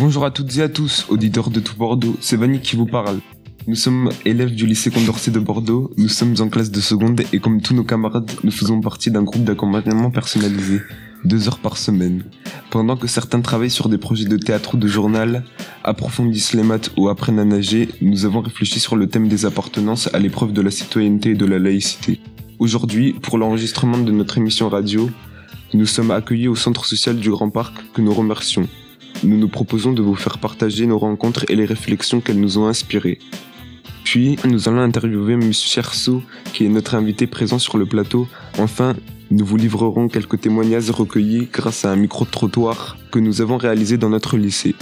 Bonjour à toutes et à tous, auditeurs de tout Bordeaux, c'est Vanny qui vous parle. Nous sommes élèves du lycée Condorcet de Bordeaux, nous sommes en classe de seconde et comme tous nos camarades, nous faisons partie d'un groupe d'accompagnement personnalisé, deux heures par semaine. Pendant que certains travaillent sur des projets de théâtre ou de journal, approfondissent les maths ou apprennent à nager, nous avons réfléchi sur le thème des appartenances à l'épreuve de la citoyenneté et de la laïcité. Aujourd'hui, pour l'enregistrement de notre émission radio, nous sommes accueillis au centre social du Grand Parc que nous remercions. Nous nous proposons de vous faire partager nos rencontres et les réflexions qu'elles nous ont inspirées. Puis, nous allons interviewer M. Cherceau, qui est notre invité présent sur le plateau. Enfin, nous vous livrerons quelques témoignages recueillis grâce à un micro-trottoir que nous avons réalisé dans notre lycée.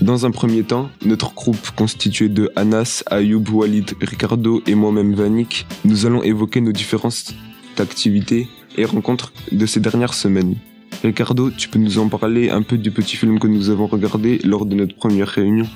Dans un premier temps, notre groupe constitué de Anas, Ayoub, Walid, Ricardo et moi-même Vanik, nous allons évoquer nos différentes activités et rencontres de ces dernières semaines. Ricardo, tu peux nous en parler un peu du petit film que nous avons regardé lors de notre première réunion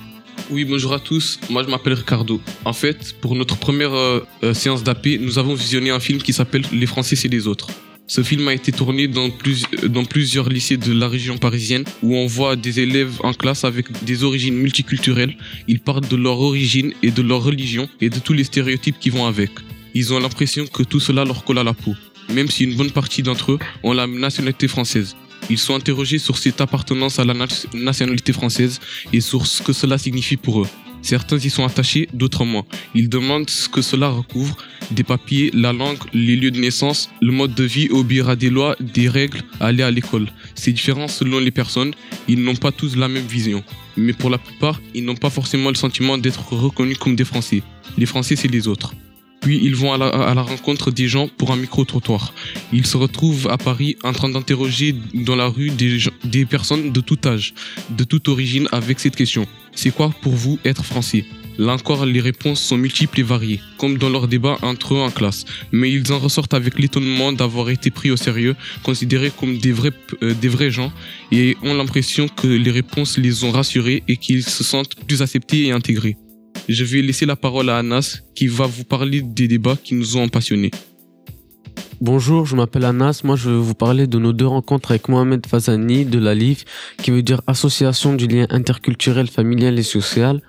Oui, bonjour à tous. Moi, je m'appelle Ricardo. En fait, pour notre première euh, euh, séance d'AP, nous avons visionné un film qui s'appelle Les Français, c'est les autres. Ce film a été tourné euh, dans plusieurs lycées de la région parisienne où on voit des élèves en classe avec des origines multiculturelles. Ils parlent de leur origine et de leur religion et de tous les stéréotypes qui vont avec. Ils ont l'impression que tout cela leur colle à la peau, même si une bonne partie d'entre eux ont la nationalité française. Ils sont interrogés sur cette appartenance à la nationalité française et sur ce que cela signifie pour eux. Certains y sont attachés, d'autres moins. Ils demandent ce que cela recouvre, des papiers, la langue, les lieux de naissance, le mode de vie, obéir à des lois, des règles, aller à l'école. C'est différent selon les personnes, ils n'ont pas tous la même vision. Mais pour la plupart, ils n'ont pas forcément le sentiment d'être reconnus comme des Français. Les Français, c'est les autres. Puis ils vont à la, rencontre des gens pour un micro-trottoir. Ils se retrouvent à Paris en train d'interroger dans la rue des, personnes de tout âge, de toute origine avec cette question. C'est quoi pour vous être français? Là encore, les réponses sont multiples et variées, comme dans leur débat entre eux en classe. Mais ils en ressortent avec l'étonnement d'avoir été pris au sérieux, considérés comme des vrais, euh, des vrais gens, et ont l'impression que les réponses les ont rassurés et qu'ils se sentent plus acceptés et intégrés. Je vais laisser la parole à Anas qui va vous parler des débats qui nous ont passionnés. Bonjour, je m'appelle Anas. Moi, je vais vous parler de nos deux rencontres avec Mohamed Fazani de la LIF, qui veut dire Association du lien interculturel, familial et social.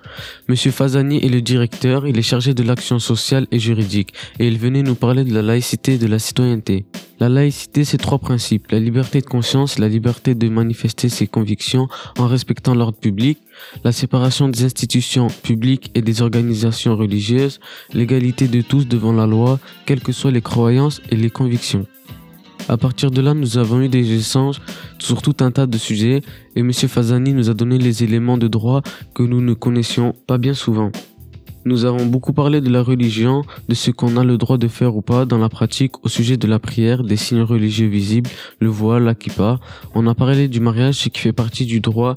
Monsieur Fazani est le directeur, il est chargé de l'action sociale et juridique, et il venait nous parler de la laïcité et de la citoyenneté. La laïcité, c'est trois principes. La liberté de conscience, la liberté de manifester ses convictions en respectant l'ordre public, la séparation des institutions publiques et des organisations religieuses, l'égalité de tous devant la loi, quelles que soient les croyances et les convictions. À partir de là, nous avons eu des échanges sur tout un tas de sujets et M. Fazani nous a donné les éléments de droit que nous ne connaissions pas bien souvent. Nous avons beaucoup parlé de la religion, de ce qu'on a le droit de faire ou pas dans la pratique au sujet de la prière, des signes religieux visibles, le voile, la. On a parlé du mariage, ce qui fait partie du droit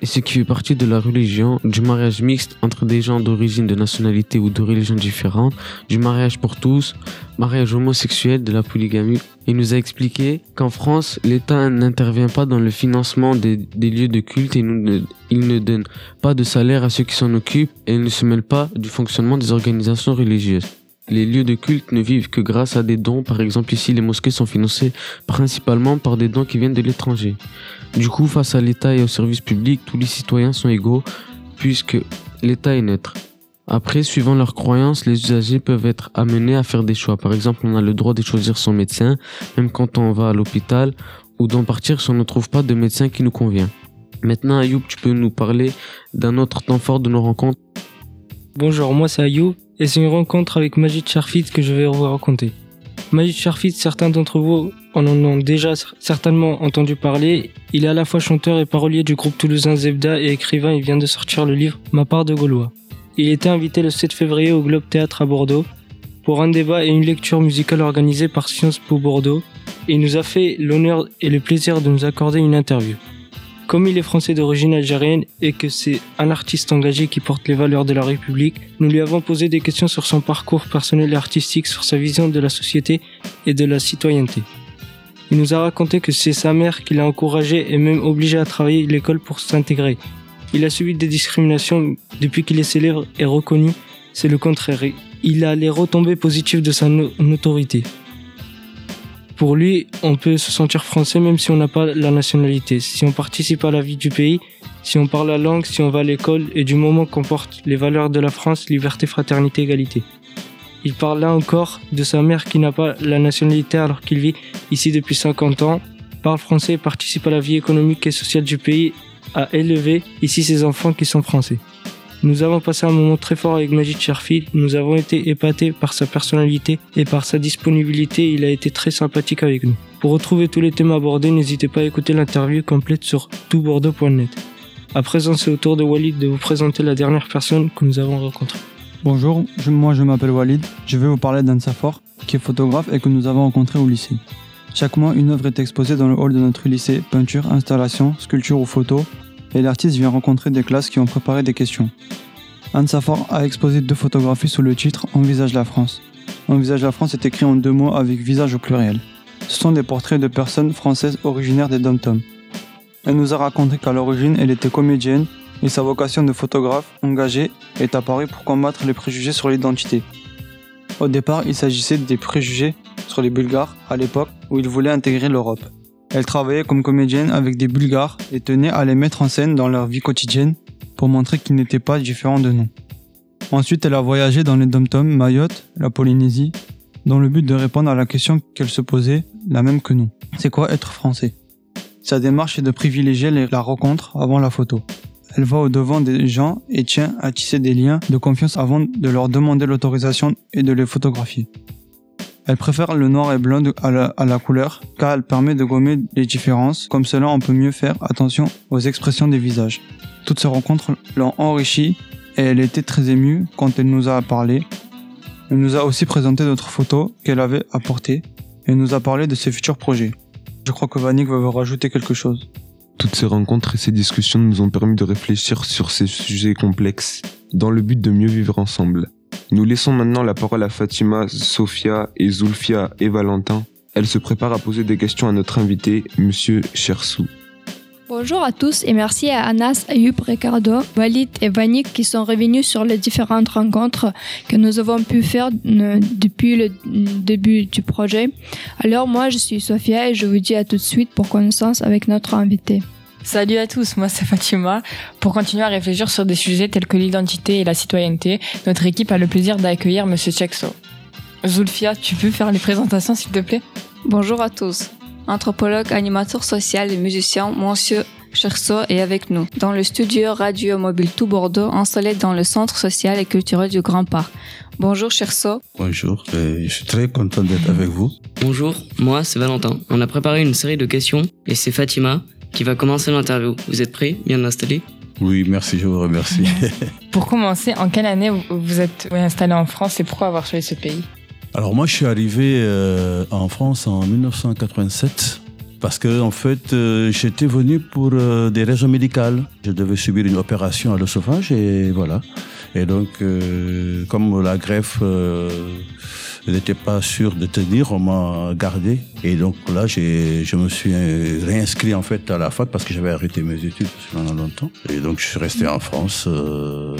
et ce qui fait partie de la religion, du mariage mixte entre des gens d'origine, de nationalité ou de religion différentes, du mariage pour tous, mariage homosexuel, de la polygamie. Il nous a expliqué qu'en France, l'État n'intervient pas dans le financement des, lieux de culte et il ne donne pas de salaire à ceux qui s'en occupent et il ne se mêle pas du fonctionnement des organisations religieuses. Les lieux de culte ne vivent que grâce à des dons. Par exemple, ici, les mosquées sont financées principalement par des dons qui viennent de l'étranger. Du coup, face à l'État et aux services publics, tous les citoyens sont égaux puisque l'État est neutre. Après, suivant leurs croyances, les usagers peuvent être amenés à faire des choix. Par exemple, on a le droit de choisir son médecin, même quand on va à l'hôpital, ou d'en partir si on ne trouve pas de médecin qui nous convient. Maintenant, Ayoub, tu peux nous parler d'un autre temps fort de nos rencontres? Bonjour, moi c'est Ayoub, et c'est une rencontre avec Majid Sharfit que je vais vous raconter. Majid Sharfit, certains d'entre vous en ont déjà certainement entendu parler. Il est à la fois chanteur et parolier du groupe toulousain Zebda et écrivain. Il vient de sortir le livre Ma part de Gaulois. Il était invité le 7 février au Globe Théâtre à Bordeaux pour un débat et une lecture musicale organisée par Sciences Po Bordeaux et il nous a fait l'honneur et le plaisir de nous accorder une interview. Comme il est français d'origine algérienne et que c'est un artiste engagé qui porte les valeurs de la République, nous lui avons posé des questions sur son parcours personnel et artistique, sur sa vision de la société et de la citoyenneté. Il nous a raconté que c'est sa mère qui l'a encouragé et même obligé à travailler l'école pour s'intégrer, il a subi des discriminations depuis qu'il est célèbre et reconnu. C'est le contraire. Il a les retombées positives de sa notoriété. Pour lui, on peut se sentir français même si on n'a pas la nationalité. Si on participe à la vie du pays, si on parle la langue, si on va à l'école et du moment qu'on porte les valeurs de la France, liberté, fraternité, égalité. Il parle là encore de sa mère qui n'a pas la nationalité alors qu'il vit ici depuis 50 ans, parle français et participe à la vie économique et sociale du pays, a élevé ici ses enfants qui sont français. Nous avons passé un moment très fort avec Majid Sharfi, nous avons été épatés par sa personnalité et par sa disponibilité, il a été très sympathique avec nous. Pour retrouver tous les thèmes abordés, n'hésitez pas à écouter l'interview complète sur toutbordeaux.net. À présent, c'est au tour de Walid de vous présenter la dernière personne que nous avons rencontrée. Bonjour, moi je m'appelle Walid. Je vais vous parler d'Anne Safor, qui est photographe et que nous avons rencontré au lycée. Chaque mois, une œuvre est exposée dans le hall de notre lycée, peinture, installation, sculpture ou photo, et l'artiste vient rencontrer des classes qui ont préparé des questions. Anne Safor a exposé deux photographies sous le titre Envisage la France. Envisage la France est écrit en deux mots avec visage au pluriel. Ce sont des portraits de personnes françaises originaires des dom Elle nous a raconté qu'à l'origine, elle était comédienne et sa vocation de photographe engagée est apparue pour combattre les préjugés sur l'identité. Au départ, il s'agissait des préjugés sur les Bulgares à l'époque où ils voulaient intégrer l'Europe. Elle travaillait comme comédienne avec des Bulgares et tenait à les mettre en scène dans leur vie quotidienne pour montrer qu'ils n'étaient pas différents de nous. Ensuite, elle a voyagé dans les dom Mayotte, la Polynésie, dans le but de répondre à la question qu'elle se posait, la même que nous. C'est quoi être français? Sa démarche est de privilégier la rencontre avant la photo. Elle va au devant des gens et tient à tisser des liens de confiance avant de leur demander l'autorisation et de les photographier. Elle préfère le noir et blanc de- à, la, à la couleur car elle permet de gommer les différences, comme cela on peut mieux faire attention aux expressions des visages. Toutes ces rencontres l'ont enrichie et elle était très émue quand elle nous a parlé. Elle nous a aussi présenté d'autres photos qu'elle avait apportées et nous a parlé de ses futurs projets. Je crois que Vanik va vous rajouter quelque chose. Toutes ces rencontres et ces discussions nous ont permis de réfléchir sur ces sujets complexes dans le but de mieux vivre ensemble. Nous laissons maintenant la parole à Fatima, Sophia et Zulfia et Valentin. Elles se préparent à poser des questions à notre invité, Monsieur Chersou. Bonjour à tous et merci à Anas, Ayub, Ricardo, Walid et Vanik qui sont revenus sur les différentes rencontres que nous avons pu faire depuis le début du projet. Alors moi je suis Sophia et je vous dis à tout de suite pour connaissance avec notre invité. Salut à tous, moi c'est Fatima. Pour continuer à réfléchir sur des sujets tels que l'identité et la citoyenneté, notre équipe a le plaisir d'accueillir Monsieur Chekso. Zulfia, tu peux faire les présentations s'il te plaît? Bonjour à tous. Anthropologue, animateur social et musicien, Monsieur Cherso est avec nous dans le studio Radio Mobile Tout Bordeaux installé dans le centre social et culturel du Grand Parc. Bonjour Cherso. Bonjour, euh, je suis très content d'être avec vous. Bonjour, moi c'est Valentin. On a préparé une série de questions et c'est Fatima qui va commencer l'interview. Vous êtes prêts Bien installés? Oui, merci, je vous remercie. Pour commencer, en quelle année vous- êtes installé en France et pourquoi avoir choisi ce pays? Alors moi, je suis arrivé euh, en France en 1987 parce que en fait, euh, j'étais venu pour euh, des raisons médicales. Je devais subir une opération à l'œsophage et voilà. Et donc, euh, comme la greffe euh, n'était pas sûre de tenir, on m'a gardé. Et donc là, je me suis réinscrit en fait à la fac parce que j'avais arrêté mes études pendant longtemps. Et donc, je suis resté en France, euh,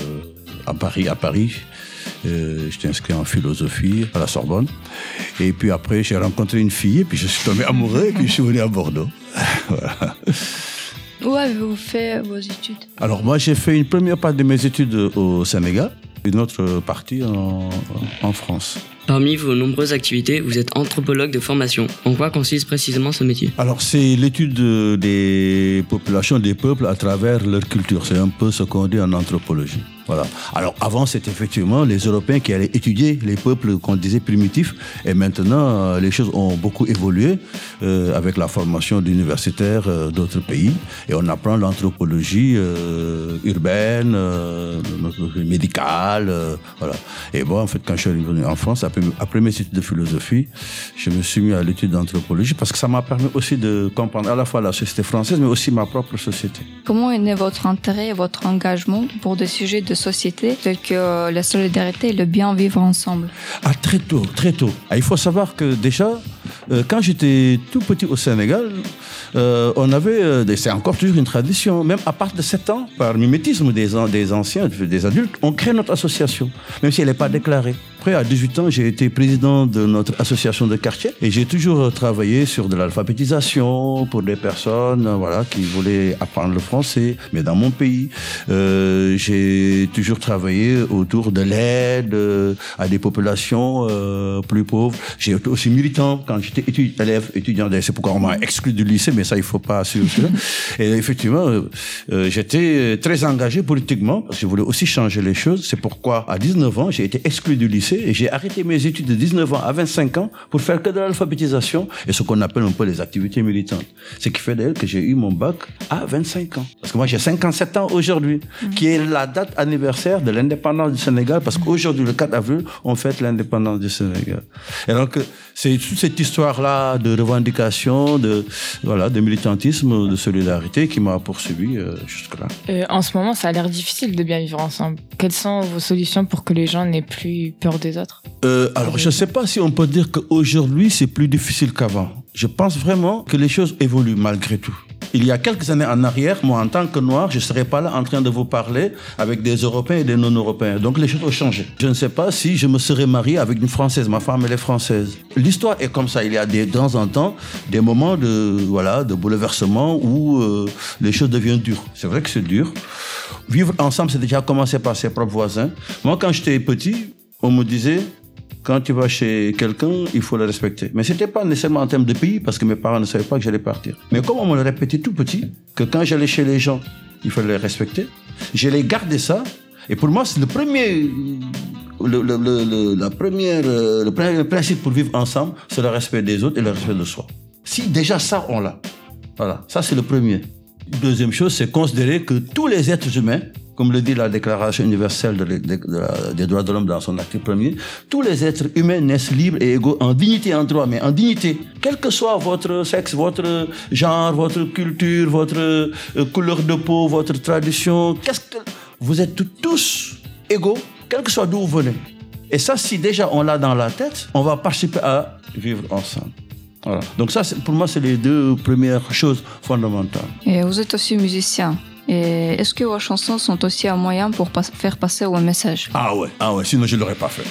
à Paris, à Paris. Euh, J'étais inscrit en philosophie à la Sorbonne. Et puis après, j'ai rencontré une fille, et puis je suis tombé amoureux, et puis je suis venu à Bordeaux. voilà. Où avez-vous fait vos études? Alors moi, j'ai fait une première partie de mes études au Sénégal, une autre partie en, en France. Parmi vos nombreuses activités, vous êtes anthropologue de formation. En quoi consiste précisément ce métier? Alors c'est l'étude de- des populations, des peuples à travers leur culture. C'est un peu ce qu'on dit en anthropologie. Alors avant, c'était effectivement les Européens qui allaient étudier les peuples qu'on disait primitifs. Et maintenant, euh, les choses ont beaucoup évolué euh, avec la formation d'universitaires euh, d'autres pays. Et on apprend l'anthropologie urbaine, médicale. voilà. Et bon, en fait, quand je suis revenu en France, après, après mes études de philosophie, je me suis mis à l'étude d'anthropologie parce que ça m'a permis aussi de comprendre à la fois la société française, mais aussi ma propre société. Comment est né votre intérêt et votre engagement pour des sujets de société que euh, la solidarité et le bien vivre ensemble Ah, très tôt, très tôt. Ah, il faut savoir que déjà, euh, quand j'étais tout petit au Sénégal, euh, on avait, c'est encore toujours une tradition, même à partir de 7 ans, par mimétisme des anciens, des adultes, on crée notre association, même si elle n'est pas déclarée. Après, à 18 ans, j'ai été président de notre association de quartier et j'ai toujours travaillé sur de l'alphabétisation pour des personnes euh, voilà, qui voulaient apprendre le français, mais dans mon pays. Euh, j'ai toujours travaillé autour de l'aide euh, à des populations euh, plus pauvres. J'ai été aussi militant quand j'étais élève, étudiant. C'est pourquoi on m'a exclu du lycée, mais ça, il faut pas assurer cela. Et effectivement, euh, euh, j'étais très engagé politiquement je voulais aussi changer les choses. C'est pourquoi, à 19 ans, j'ai été exclu du lycée et j'ai arrêté mes études de 19 ans à 25 ans pour faire que de l'alphabétisation et ce qu'on appelle un peu les activités militantes. Ce qui fait d'ailleurs que j'ai eu mon bac à 25 ans. Parce que moi, j'ai 57 ans aujourd'hui, qui est la date anniversaire de l'indépendance du Sénégal parce qu'aujourd'hui, le 4 avril, on fête l'indépendance du Sénégal. Et donc, c'est toute cette histoire-là de revendication, de, voilà, de militantisme, de solidarité qui m'a poursuivi euh, jusque-là. Euh, en ce moment, ça a l'air difficile de bien vivre ensemble. Quelles sont vos solutions pour que les gens n'aient plus peur autres Euh, alors, je ne sais pas si on peut dire qu'aujourd'hui, c'est plus difficile qu'avant. Je pense vraiment que les choses évoluent malgré tout. Il y a quelques années en arrière, moi, en tant que noir, je ne serais pas là en train de vous parler avec des Européens et des non-Européens. Donc, les choses ont changé. Je ne sais pas si je me serais marié avec une Française. Ma femme, elle est française. L'histoire est comme ça. Il y a de temps en temps des moments de, voilà, de bouleversement où euh, les choses deviennent dures. C'est vrai que c'est dur. Vivre ensemble, c'est déjà commencer par ses propres voisins. Moi, quand j'étais petit, on me disait, quand tu vas chez quelqu'un, il faut le respecter. Mais c'était pas nécessairement en termes de pays, parce que mes parents ne savaient pas que j'allais partir. Mais comme on me le répétait tout petit, que quand j'allais chez les gens, il fallait les respecter, je les gardé ça. Et pour moi, c'est le premier, le, le- le- la première, euh, le premier principe pour vivre ensemble, c'est le respect des autres et le respect de soi. Si déjà ça, on l'a. Voilà, ça c'est le premier. Deuxième chose, c'est considérer que tous les êtres humains, comme le dit la Déclaration universelle des droits de l'homme dans son article premier, tous les êtres humains naissent libres et égaux en dignité en droit, mais en dignité, quel que soit votre sexe, votre genre, votre culture, votre euh, couleur de peau, votre tradition, vous êtes tous égaux, quel que soit d'où vous venez. Et ça, si déjà on l'a dans la tête, on va participer à vivre ensemble. Donc ça, pour moi, c'est les deux premières choses fondamentales. Et vous êtes aussi musicien. Est-ce que vos chansons sont aussi un moyen pour faire passer un message Ah ouais, ah ouais, sinon je ne l'aurais pas fait.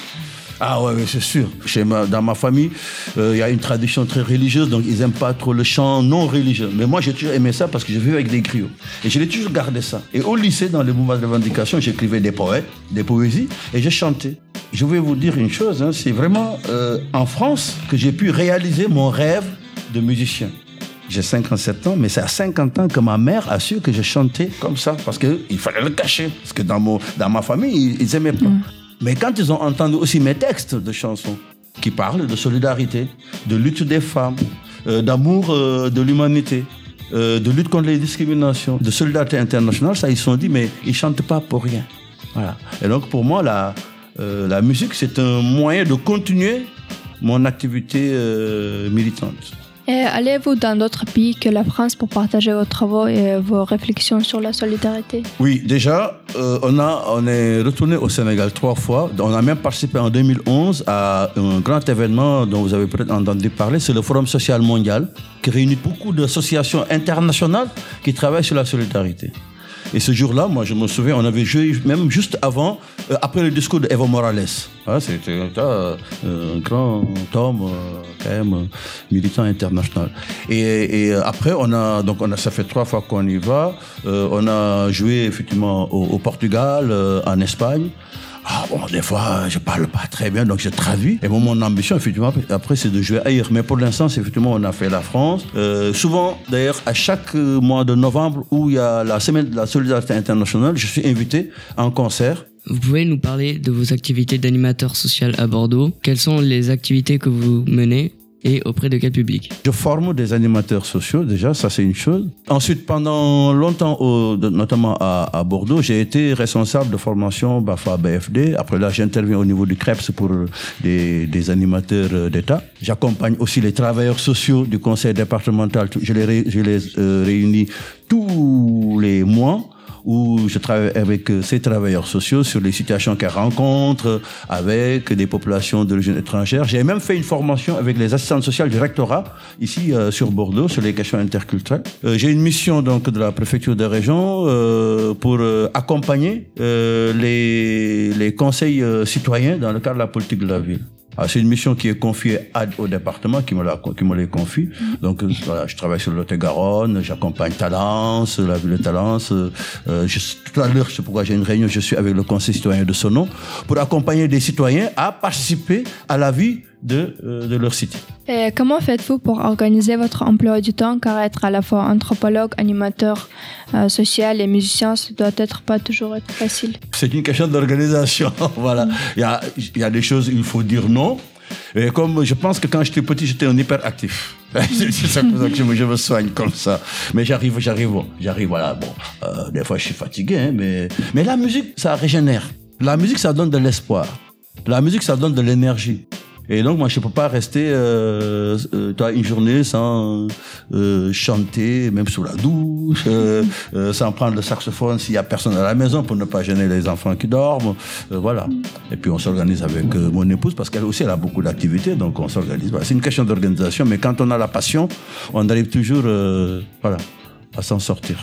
Ah ouais, c'est sûr. Chez dans ma famille, euh, il y a une tradition très religieuse, donc ils n'aiment pas trop le chant non religieux. Mais moi, j'ai toujours aimé ça parce que je vivais avec des griots. Et je l'ai toujours gardé ça. Et au lycée, dans les mouvements de revendication, j'écrivais des poètes, des poésies, et je chantais. Je vais vous dire une chose, hein, c'est vraiment euh, en France que j'ai pu réaliser mon rêve de musicien. J'ai 57 ans, mais c'est à 50 ans que ma mère a su que je chantais comme ça, parce qu'il fallait le cacher. Parce que dans, mon, dans ma famille, ils, ils aimaient pas. Mais quand ils ont entendu aussi mes textes de chansons, qui parlent de solidarité, de lutte des femmes, euh, d'amour euh, de l'humanité, euh, de lutte contre les discriminations, de solidarité internationale, ça, ils se sont dit, mais ils chantent pas pour rien. Voilà. Et donc, pour moi, la, la musique, c'est un moyen de continuer mon activité militante. Allez-vous dans d'autres pays que la France pour partager vos travaux et vos réflexions sur la solidarité? Oui, déjà, euh, on, a, on est retourné au Sénégal trois fois. On a même participé en 2011 à un grand événement dont vous avez peut-être entendu parler. C'est le Forum social mondial qui réunit beaucoup d'associations internationales qui travaillent sur la solidarité. Et ce jour-là, moi, je me souviens, on avait joué même juste avant, euh, après le discours de Evo Morales. Hein, C'était euh, un grand homme, euh, quand même, euh, militant international. Et, euh, après, on a, donc ça fait trois fois qu'on y va. Euh, on a joué effectivement au, Portugal, euh, en Espagne. Ah bon, des fois, je parle pas très bien, donc je traduis. Et bon, mon ambition, effectivement, après, c'est de jouer ailleurs. Mais pour l'instant, effectivement, on a fait la France. Euh, souvent, d'ailleurs, à chaque euh, mois de novembre, où il y a la semaine de la solidarité internationale, je suis invité en concert. Vous pouvez nous parler de vos activités d'animateur social à Bordeaux Quelles sont les activités que vous menez? Et auprès de quel public? Je forme des animateurs sociaux, déjà, ça c'est une chose. Ensuite, pendant longtemps, au- notamment à, à Bordeaux, j'ai été responsable de formation BAFA BFD. Après là, j'interviens au niveau du CREPS pour des, des animateurs euh, d'État. J'accompagne aussi les travailleurs sociaux du conseil départemental. Je les, je les euh, réunis tous les mois où je travaille avec euh, ces travailleurs sociaux sur les situations qu'elles rencontrent avec des populations d'origine étrangère. J'ai même fait une formation avec les assistantes sociales du rectorat ici euh, sur Bordeaux sur les questions interculturelles. Euh, J'ai une mission donc de la préfecture de région euh, pour euh, accompagner euh, les, les conseils citoyens dans le cadre de la politique de la ville. Ah, c'est une mission qui est confiée au département qui me l'a qui me confie. Donc voilà, je travaille sur le Lot-et-Garonne, j'accompagne Talence, la ville de Talence. Euh, je, tout à l'heure, sais pourquoi j'ai une réunion, je suis avec le conseil citoyen de Sonon pour accompagner des citoyens à participer à la vie de, euh, de leur cité. Et comment faites-vous pour organiser votre emploi du temps car être à la fois anthropologue, animateur euh, social et musicien, ça doit être pas toujours être facile. C'est une question d'organisation. voilà. Il y a, il y a des choses, il faut dire non. Et comme je pense que quand j'étais petit, j'étais un hyperactif. c'est ça pour ça que je me, je me soigne comme ça. Mais j'arrive, j'arrive, j'arrive, voilà. Bon, euh, des fois, je suis fatigué, hein, mais, mais la musique, ça régénère. La musique, ça donne de l'espoir. La musique, ça donne de l'énergie. Et donc, moi, je peux pas rester euh, euh, une journée sans euh, chanter, même sous la douche, euh, euh, sans prendre le saxophone s'il y a personne à la maison pour ne pas gêner les enfants qui dorment. Euh, voilà. Et puis, on s'organise avec mon épouse parce qu'elle aussi, elle a beaucoup d'activités, donc on s'organise. Voilà. C'est une question d'organisation, mais quand on a la passion, on arrive toujours, euh, voilà, à s'en sortir.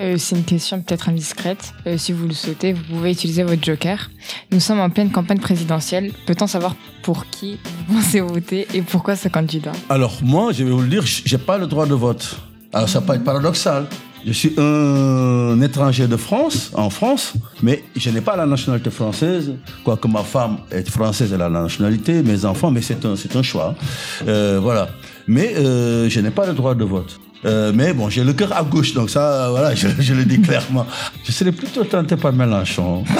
Euh, c'est une question peut-être indiscrète. Euh, si vous le souhaitez, vous pouvez utiliser votre joker. Nous sommes en pleine campagne présidentielle. Peut-on savoir pour qui vous pensez voter et pourquoi ce candidat? Alors moi, je vais vous le dire, j'ai pas le droit de vote. Alors ça peut être paradoxal. Je suis un étranger de France, en France, mais je n'ai pas la nationalité française, quoique ma femme est française, elle a la nationalité, mes enfants, mais c'est un, un choix. Euh, voilà. Mais je n'ai pas le droit de vote. Euh, mais bon, j'ai le cœur à gauche, donc ça, voilà, je, je le dis clairement. Je serais plutôt tenté par Mélenchon.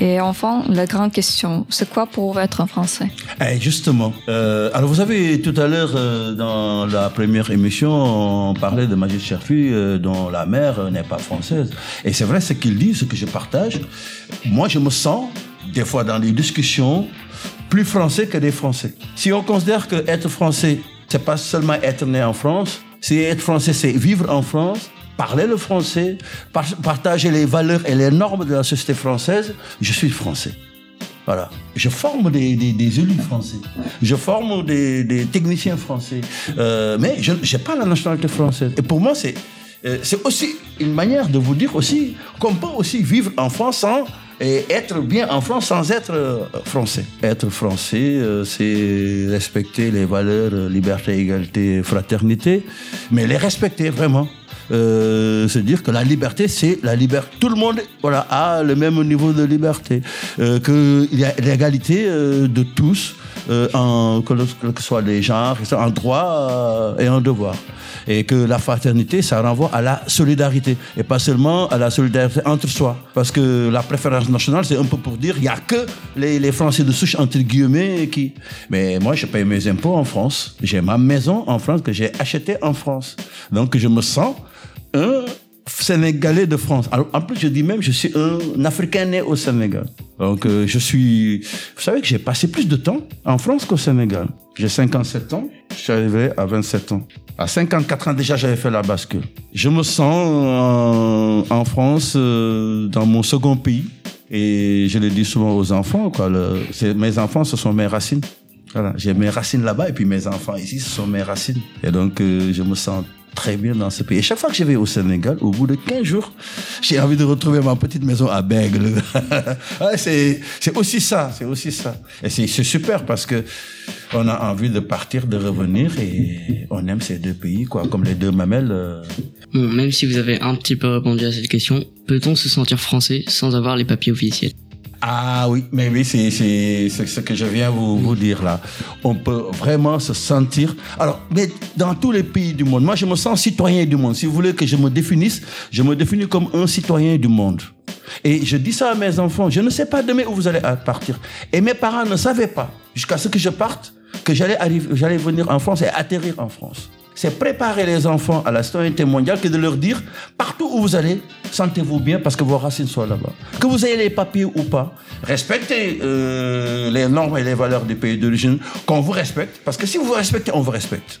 Et enfin, la grande question, c'est quoi pour être un Français? Eh, justement. Euh, alors, vous avez tout à l'heure, euh, dans la première émission, on parlait de Majid Cherfi, euh, dont la mère euh, n'est pas française. Et c'est vrai ce qu'il dit, ce que je partage. Moi, je me sens, des fois dans les discussions, plus français que des Français. Si on considère que être français, c'est pas seulement être né en France, c'est être français, c'est vivre en France, parler le français, par- partager les valeurs et les normes de la société française, je suis français. Voilà. Je forme des, des, élus français. Je forme des, techniciens français. Euh, mais je n'ai pas la nationalité française. Et pour moi, c'est euh, c'est aussi une manière de vous dire aussi qu'on peut aussi vivre en France sans et être bien en France sans être euh, français. Être français, euh, c'est respecter les valeurs euh, liberté, égalité, fraternité, mais les respecter vraiment. Euh, se dire que la liberté, c'est la liberté. Tout le monde voilà, a le même niveau de liberté. Euh, Qu'il y a l'égalité de tous, euh, en, que, soit les genres, en droit euh, et en devoir. Et que la fraternité, ça renvoie à la solidarité. Et pas seulement à la solidarité entre soi. Parce que la préférence nationale, c'est un peu pour dire il n'y a que les, les Français de souche, entre guillemets, qui. Mais moi, je paye mes impôts en France. J'ai ma maison en France que j'ai achetée en France. Donc, je me sens un Sénégalais de France. Alors, en plus, je dis même, je suis un Africain né au Sénégal. Donc, euh, je suis... Vous savez que j'ai passé plus de temps en France qu'au Sénégal. J'ai 57 ans, je suis arrivé à 27 ans. À 54 ans, déjà, j'avais fait la bascule. Je me sens en, en France, euh, dans mon second pays. Et je le dis souvent aux enfants, quoi. mes enfants, ce sont mes racines. Voilà, j'ai mes racines là-bas et puis mes enfants ici, ce sont mes racines. Et donc, euh, je me sens très bien dans ce pays. Chaque fois que je vais au Sénégal, au bout de 15 jours, j'ai envie de retrouver ma petite maison à Bègle. C'est, aussi ça, c'est aussi ça. Et c'est, super parce que on a envie de partir, de revenir et on aime ces deux pays, quoi, comme les deux mamelles. euh. Bon, même si vous avez un petit peu répondu à cette question, peut-on se sentir français sans avoir les papiers officiels? Ah oui, mais oui, c'est, ce que je viens vous, vous dire là. On peut vraiment se sentir. Alors, mais dans tous les pays du monde, moi je me sens citoyen du monde. Si vous voulez que je me définisse, je me définis comme un citoyen du monde. Et je dis ça à mes enfants, je ne sais pas demain où vous allez partir. Et mes parents ne savaient pas, jusqu'à ce que je parte, que j'allais venir en France et atterrir en France. C'est préparer les enfants à la citoyenneté mondiale que de leur dire, partout où vous allez, sentez-vous bien parce que vos racines sont là-bas. Que vous ayez les papiers ou pas, respectez euh, les normes et les valeurs du pays d'origine, qu'on vous respecte, parce que si vous vous respectez, on vous respecte.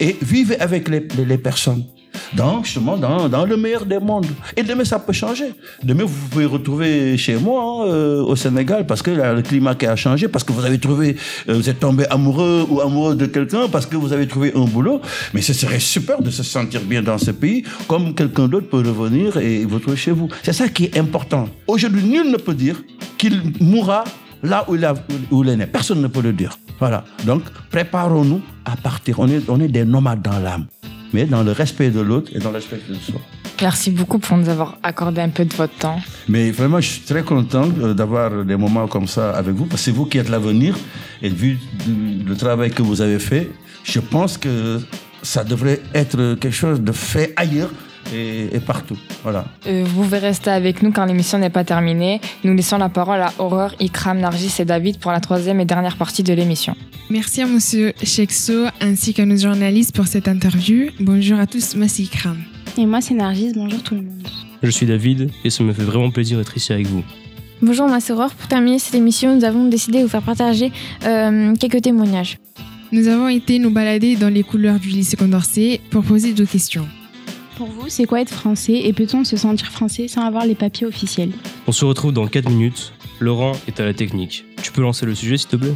Et vivez avec les, les- les personnes. Dans, justement, dans, dans le meilleur des mondes. Et demain, ça peut changer. Demain, vous pouvez retrouver chez moi, euh, au Sénégal, parce que le climat qui a changé, parce que vous avez trouvé, euh, vous êtes tombé amoureux ou amoureux de quelqu'un, parce que vous avez trouvé un boulot. Mais ce serait super de se sentir bien dans ce pays, comme quelqu'un d'autre peut revenir et vous trouver chez vous. C'est ça qui est important. Aujourd'hui, nul ne peut dire qu'il mourra là où il, a, où il est né. Personne ne peut le dire. Voilà. Donc, préparons-nous à partir. On est, on est des nomades dans l'âme, mais dans le respect de l'autre et dans le respect de soi. Merci beaucoup pour nous avoir accordé un peu de votre temps. Mais vraiment, je suis très content euh, d'avoir des moments comme ça avec vous, parce que c'est vous qui êtes l'avenir. Et vu le travail que vous avez fait, je pense que ça devrait être quelque chose de fait ailleurs et, et partout. Voilà. Euh, vous pouvez rester avec nous quand l'émission n'est pas terminée. Nous laissons la parole à Aurore, Ikram, Nargis et David pour la troisième et dernière partie de l'émission. Merci à Monsieur Chexo ainsi qu'à nos journalistes pour cette interview. Bonjour à tous, moi c'est Ikram. Et moi c'est Nargis, bonjour tout le monde. Je suis David et ça me fait vraiment plaisir d'être ici avec vous. Bonjour ma sœur, pour terminer cette émission, nous avons décidé de vous faire partager euh, quelques témoignages. Nous avons été nous balader dans les couloirs du lycée Condorcet pour poser deux questions. Pour vous, c'est quoi être français et peut-on se sentir français sans avoir les papiers officiels On se retrouve dans 4 minutes. Laurent est à la technique. Tu peux lancer le sujet s'il te plaît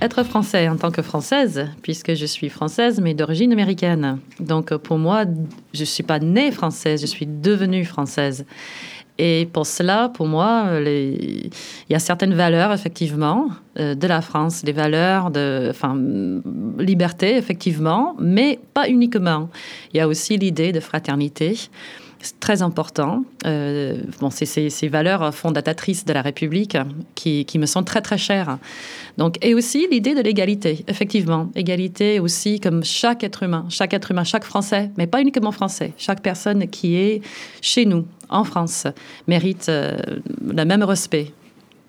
être français en tant que française, puisque je suis française mais d'origine américaine. Donc pour moi, je ne suis pas née française, je suis devenue française. Et pour cela, pour moi, il y a certaines valeurs, effectivement, euh, de la France, des valeurs de enfin, liberté, effectivement, mais pas uniquement. Il y a aussi l'idée de fraternité. C'est très important. Euh, c'est ces valeurs fondatrices de la République qui, me sont très très chères. Donc, et aussi l'idée de l'égalité, effectivement, égalité aussi comme chaque être humain, chaque être humain, chaque Français, mais pas uniquement Français, chaque personne qui est chez nous en France mérite euh, le même respect.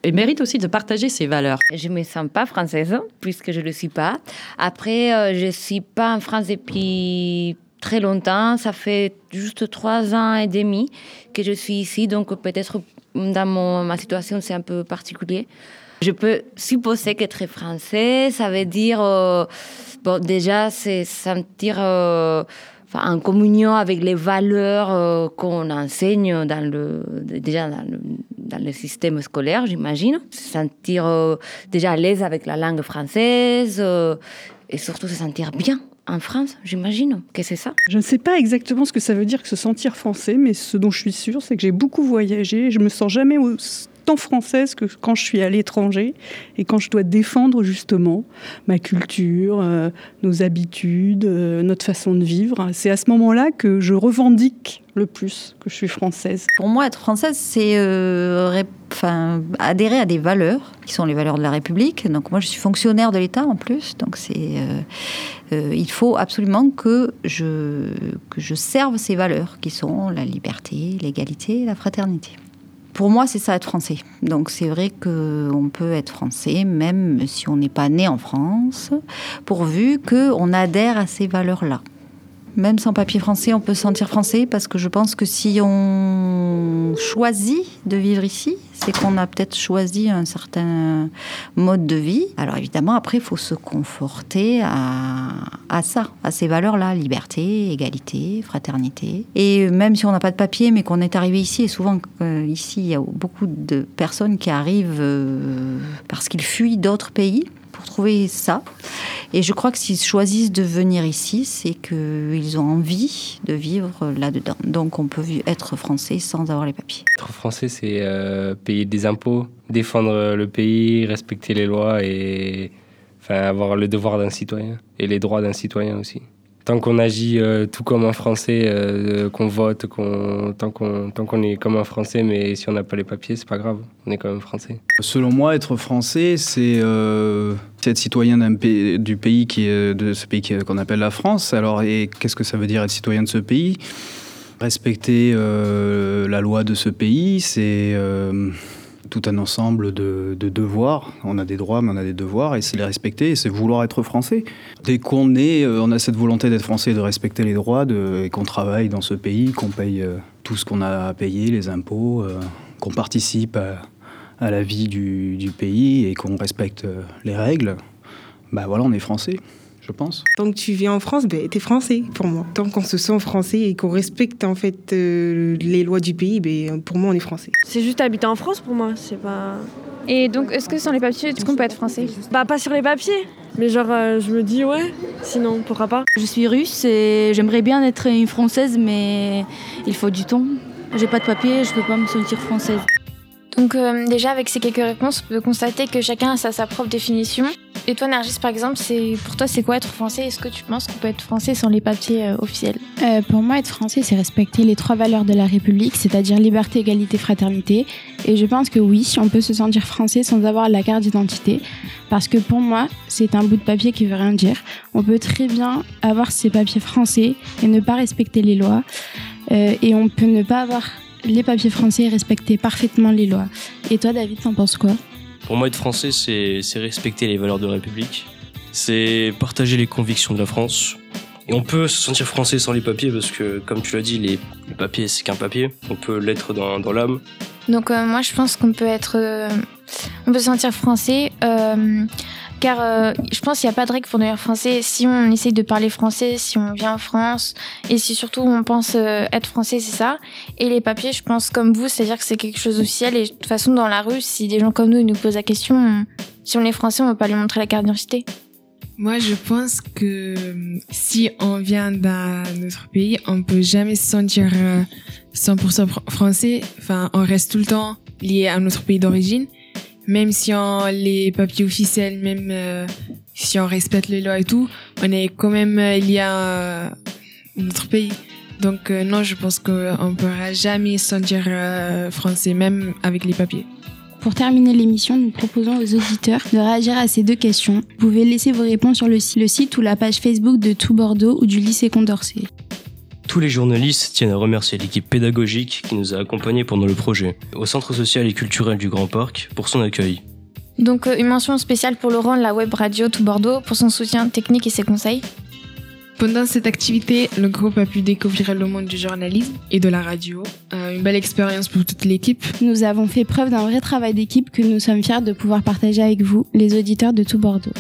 Et mérite aussi de partager ses valeurs. Je me sens pas française puisque je le suis pas. Après, euh, je suis pas en France depuis très longtemps. Ça fait juste trois ans et demi que je suis ici, donc peut-être dans mon, ma situation c'est un peu particulier. Je peux supposer qu'être français, ça veut dire, euh, bon, déjà, c'est sentir euh, en communion avec les valeurs euh, qu'on enseigne dans le, déjà dans le, système scolaire, j'imagine. Se sentir déjà à l'aise avec la langue française et surtout se sentir bien en France, j'imagine que c'est ça. Je ne sais pas exactement ce que ça veut dire que se sentir français, mais ce dont je suis sûre, c'est que j'ai beaucoup voyagé. Je me sens jamais autant française que quand je suis à l'étranger et quand je dois défendre justement ma culture, euh, nos habitudes, euh, notre façon de vivre. C'est à ce moment-là que je revendique le plus que je suis française. Pour moi, être française, c'est euh, adhérer à des valeurs qui sont les valeurs de la République. Donc moi, je suis fonctionnaire de l'État en plus. Donc il faut absolument que je, que je serve ces valeurs qui sont la liberté, l'égalité, la fraternité. Pour moi, c'est ça être français. Donc c'est vrai qu'on peut être français même si on n'est pas né en France, pourvu qu'on adhère à ces valeurs-là même sans papier français, on peut se sentir français parce que je pense que si on choisit de vivre ici, c'est qu'on a peut-être choisi un certain mode de vie. Alors évidemment, après, il faut se conforter à, à ça, à ces valeurs-là, liberté, égalité, fraternité. Et même si on n'a pas de papier, mais qu'on est arrivé ici, et souvent euh, ici, il y a beaucoup de personnes qui arrivent euh, parce qu'ils fuient d'autres pays pour trouver ça. Et je crois que s'ils choisissent de venir ici, c'est qu'ils ont envie de vivre là-dedans. Donc on peut être français sans avoir les papiers. Être français, c'est euh, des impôts, défendre le pays, respecter les lois et enfin, avoir le devoir d'un citoyen et les droits d'un citoyen aussi tant qu'on agit euh, tout comme un Français, euh, qu'on vote, qu'on, tant, qu'on, qu'on est comme un Français, mais si on n'a pas les papiers, c'est pas grave, on est quand même Français. Selon moi, être Français, c'est, euh, être citoyen du pays qui de ce pays qu'on appelle la France. Alors, et qu'est-ce que ça veut dire être citoyen de ce pays? Respecter la loi de ce pays, c'est tout un ensemble de, devoirs. On a des droits, mais on a des devoirs, et c'est les respecter, et c'est vouloir être français. Dès qu'on est, euh, on a cette volonté d'être français, de respecter les droits, et qu'on travaille dans ce pays, qu'on paye euh, tout ce qu'on a à payer, les impôts, euh, qu'on participe à, la vie du, pays et qu'on respecte les règles, bah voilà, on est français. Je pense. Tant que tu vis en France, ben, t'es français pour moi. Tant qu'on se sent français et qu'on respecte en fait euh, les lois du pays, ben, pour moi on est français. C'est juste habiter en France pour moi, c'est pas... Et donc, est-ce que sans les papiers, est-ce qu'on peut être français? Bah pas sur les papiers, mais genre euh, je me dis ouais, sinon pourquoi pas. Je suis russe et j'aimerais bien être une française, mais il faut du temps. J'ai pas de papier, je peux pas me sentir française. Donc euh, déjà avec ces quelques réponses, on peut constater que chacun a sa, propre définition. Et toi Nargis par exemple, c'est pour toi c'est quoi être français? Est-ce que tu penses qu'on peut être français sans les papiers euh, officiels? Euh, Pour moi, être français, c'est respecter les trois valeurs de la République, c'est-à-dire liberté, égalité, fraternité. Et je pense que oui, on peut se sentir français sans avoir la carte d'identité. Parce que pour moi, c'est un bout de papier qui veut rien dire. On peut très bien avoir ces papiers français et ne pas respecter les lois. Et on peut ne pas avoir les papiers français et respecter parfaitement les lois. Et toi, David, t'en penses quoi? Pour moi, être français, c'est c'est respecter les valeurs de la République. C'est partager les convictions de la France. Et on peut se sentir français sans les papiers parce que, comme tu l'as dit, les, les papiers, c'est qu'un papier. On peut l'être dans, dans l'âme. Donc euh, moi je pense qu'on peut être, euh, on peut se sentir français, euh, car euh, je pense qu'il n'y a pas de règle pour devenir français. Si on essaye de parler français, si on vient en France, et si surtout on pense euh, être français, c'est ça. Et les papiers, je pense comme vous, c'est-à-dire que c'est quelque chose officiel. Et de toute façon dans la rue, si des gens comme nous ils nous posent la question, on- si on est français, on va pas lui montrer la carte d'identité. Moi, je pense que euh, si on vient d'un autre pays, on peut jamais se sentir euh, 100% fr- français. Enfin, on reste tout le temps lié à notre pays d'origine. Même si on les papiers officiels, même euh, si on respecte les lois et tout, on est quand même lié à notre pays. Donc euh, non, je pense qu'on ne pourra jamais se sentir euh, français, même avec les papiers. Pour terminer l'émission, nous proposons aux auditeurs de réagir à ces deux questions. Vous pouvez laisser vos réponses sur le site ou la page Facebook de Tout Bordeaux ou du lycée Condorcet. Tous les journalistes tiennent à remercier l'équipe pédagogique qui nous a accompagnés pendant le projet, au Centre social et culturel du Grand Parc pour son accueil. Donc euh, une mention spéciale pour Laurent de la web radio Tout Bordeaux pour son soutien technique et ses conseils. Pendant cette activité, le groupe a pu découvrir le monde du journalisme et de la radio. Euh, une belle expérience pour toute l'équipe. Nous avons fait preuve d'un vrai travail d'équipe que nous sommes fiers de pouvoir partager avec vous, les auditeurs de Tout Bordeaux.